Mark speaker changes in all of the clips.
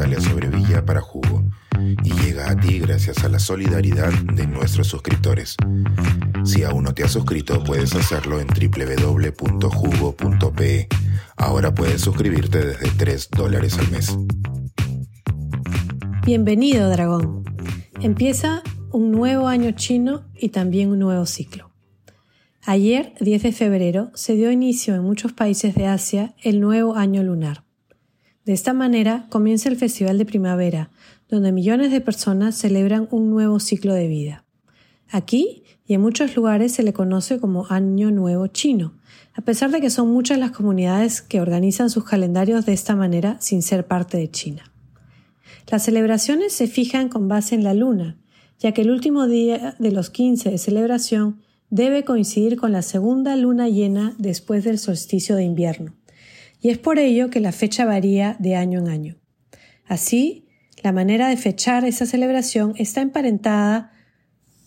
Speaker 1: Natalia Sobrevilla para Jugo y llega a ti gracias a la solidaridad de nuestros suscriptores. Si aún no te has suscrito, puedes hacerlo en www.jugo.pe. Ahora puedes suscribirte desde 3 dólares al mes.
Speaker 2: Bienvenido, dragón. Empieza un nuevo año chino y también un nuevo ciclo. Ayer, 10 de febrero, se dio inicio en muchos países de Asia el nuevo año lunar. De esta manera comienza el Festival de Primavera, donde millones de personas celebran un nuevo ciclo de vida. Aquí y en muchos lugares se le conoce como Año Nuevo Chino, a pesar de que son muchas las comunidades que organizan sus calendarios de esta manera sin ser parte de China. Las celebraciones se fijan con base en la luna, ya que el último día de los 15 de celebración debe coincidir con la segunda luna llena después del solsticio de invierno, y es por ello que la fecha varía de año en año. Así, la manera de fechar esa celebración está emparentada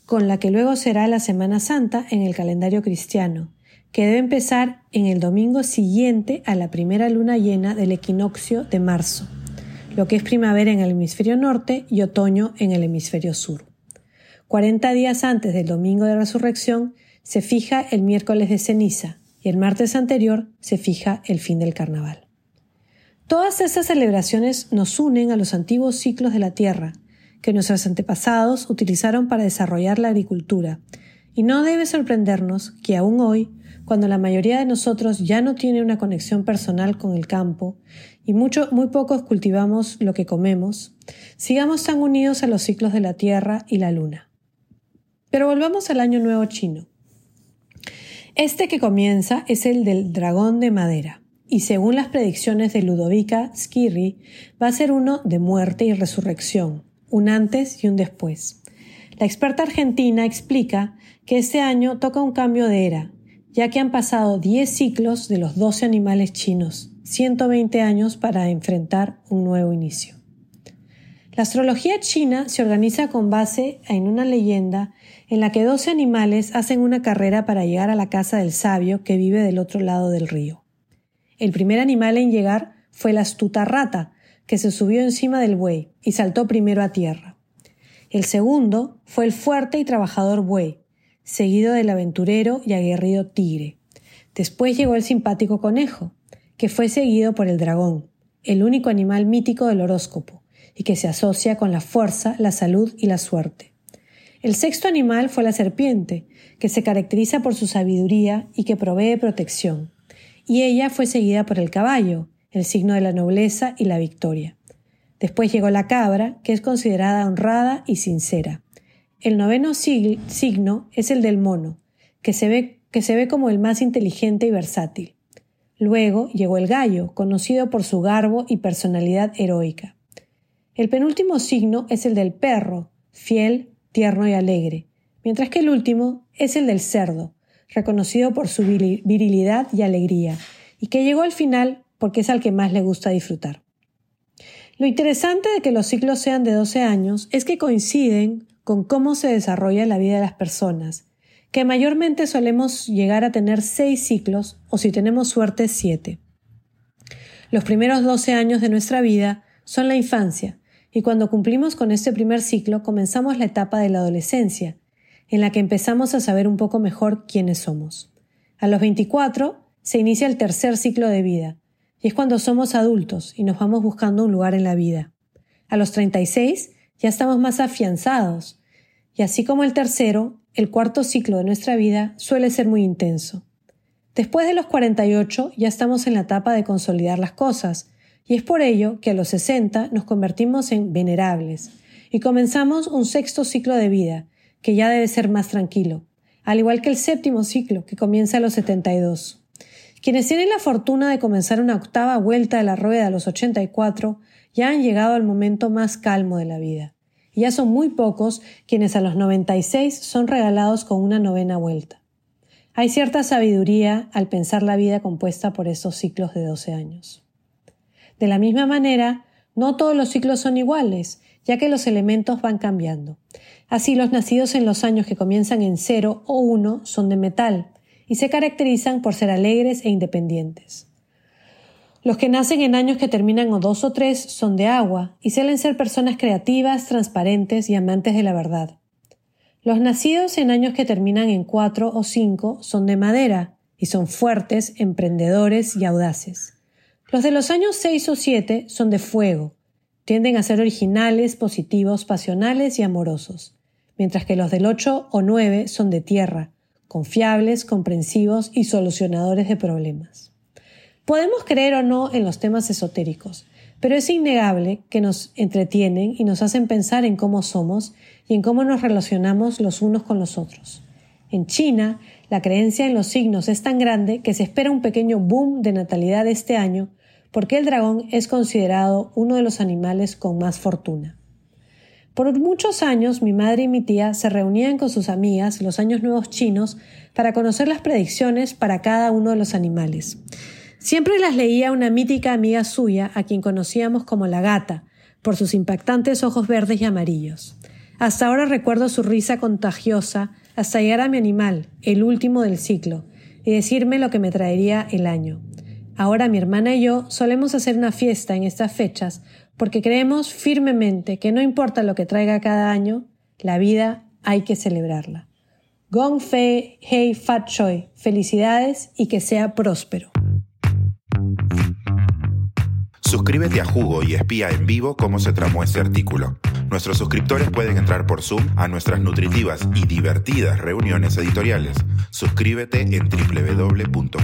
Speaker 2: con la que luego será la Semana Santa en el calendario cristiano, que debe empezar en el domingo siguiente a la primera luna llena del equinoccio de marzo, lo que es primavera en el hemisferio norte y otoño en el hemisferio sur. 40 días antes del domingo de resurrección se fija el miércoles de ceniza y el martes anterior se fija el fin del carnaval. Todas estas celebraciones nos unen a los antiguos ciclos de la tierra, que nuestros antepasados utilizaron para desarrollar la agricultura, y no debe sorprendernos que aún hoy, cuando la mayoría de nosotros ya no tiene una conexión personal con el campo y mucho, muy pocos cultivamos lo que comemos, sigamos tan unidos a los ciclos de la tierra y la luna. Pero volvamos al año nuevo chino. Este que comienza es el del dragón de madera, y según las predicciones de Ludovica Skirri, va a ser uno de muerte y resurrección, un antes y un después. La experta argentina explica que este año toca un cambio de era, ya que han pasado 10 ciclos de los 12 animales chinos, 120 años para enfrentar un nuevo inicio. La astrología china se organiza con base en una leyenda en la que doce animales hacen una carrera para llegar a la casa del sabio que vive del otro lado del río. El primer animal en llegar fue la astuta rata, que se subió encima del buey y saltó primero a tierra. El segundo fue el fuerte y trabajador buey, seguido del aventurero y aguerrido tigre. Después llegó el simpático conejo, que fue seguido por el dragón, el único animal mítico del horóscopo, y que se asocia con la fuerza, la salud y la suerte. El sexto animal fue la serpiente, que se caracteriza por su sabiduría y que provee protección, y ella fue seguida por el caballo, el signo de la nobleza y la victoria. Después llegó la cabra, que es considerada honrada y sincera. El noveno signo es el del mono, que se, ve, que se ve como el más inteligente y versátil. Luego llegó el gallo, conocido por su garbo y personalidad heroica. El penúltimo signo es el del perro, fiel, tierno y alegre, mientras que el último es el del cerdo, reconocido por su virilidad y alegría, y que llegó al final porque es al que más le gusta disfrutar. Lo interesante de que los ciclos sean de 12 años es que coinciden con cómo se desarrolla la vida de las personas, que mayormente solemos llegar a tener 6 ciclos o si tenemos suerte 7. Los primeros 12 años de nuestra vida son la infancia, y cuando cumplimos con este primer ciclo comenzamos la etapa de la adolescencia, en la que empezamos a saber un poco mejor quiénes somos. A los 24 se inicia el tercer ciclo de vida, y es cuando somos adultos y nos vamos buscando un lugar en la vida. A los 36 ya estamos más afianzados, y así como el tercero, el cuarto ciclo de nuestra vida suele ser muy intenso. Después de los 48 ya estamos en la etapa de consolidar las cosas, y es por ello que a los 60 nos convertimos en venerables y comenzamos un sexto ciclo de vida, que ya debe ser más tranquilo, al igual que el séptimo ciclo, que comienza a los 72. Quienes tienen la fortuna de comenzar una octava vuelta de la rueda a los 84 ya han llegado al momento más calmo de la vida. Y ya son muy pocos quienes a los 96 son regalados con una novena vuelta. Hay cierta sabiduría al pensar la vida compuesta por estos ciclos de 12 años. De la misma manera, no todos los ciclos son iguales, ya que los elementos van cambiando. Así los nacidos en los años que comienzan en 0 o 1 son de metal y se caracterizan por ser alegres e independientes. Los que nacen en años que terminan o dos o tres son de agua y suelen ser personas creativas, transparentes y amantes de la verdad. Los nacidos en años que terminan en cuatro o cinco son de madera y son fuertes, emprendedores y audaces. Los de los años seis o siete son de fuego, tienden a ser originales, positivos, pasionales y amorosos, mientras que los del ocho o nueve son de tierra, confiables, comprensivos y solucionadores de problemas. Podemos creer o no en los temas esotéricos, pero es innegable que nos entretienen y nos hacen pensar en cómo somos y en cómo nos relacionamos los unos con los otros. En China, la creencia en los signos es tan grande que se espera un pequeño boom de natalidad este año porque el dragón es considerado uno de los animales con más fortuna. Por muchos años mi madre y mi tía se reunían con sus amigas los años nuevos chinos para conocer las predicciones para cada uno de los animales. Siempre las leía una mítica amiga suya, a quien conocíamos como la gata, por sus impactantes ojos verdes y amarillos. Hasta ahora recuerdo su risa contagiosa hasta llegar a mi animal, el último del ciclo, y decirme lo que me traería el año. Ahora mi hermana y yo solemos hacer una fiesta en estas fechas porque creemos firmemente que no importa lo que traiga cada año, la vida hay que celebrarla. Gong Fei Hei Fat Choi, felicidades y que sea próspero.
Speaker 1: Suscríbete a Jugo y espía en vivo cómo se tramó este artículo. Nuestros suscriptores pueden entrar por Zoom a nuestras nutritivas y divertidas reuniones editoriales. Suscríbete en www.jugo.p.